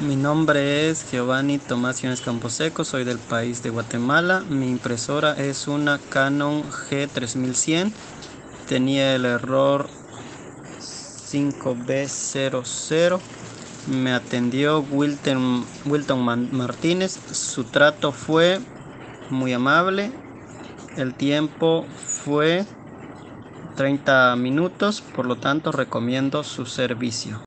Mi nombre es Giovanni Tomás Iones Camposeco, soy del país de Guatemala. Mi impresora es una Canon G3100. Tenía el error 5B00. Me atendió Wilton, Wilton Martínez. Su trato fue muy amable. El tiempo fue 30 minutos, por lo tanto recomiendo su servicio.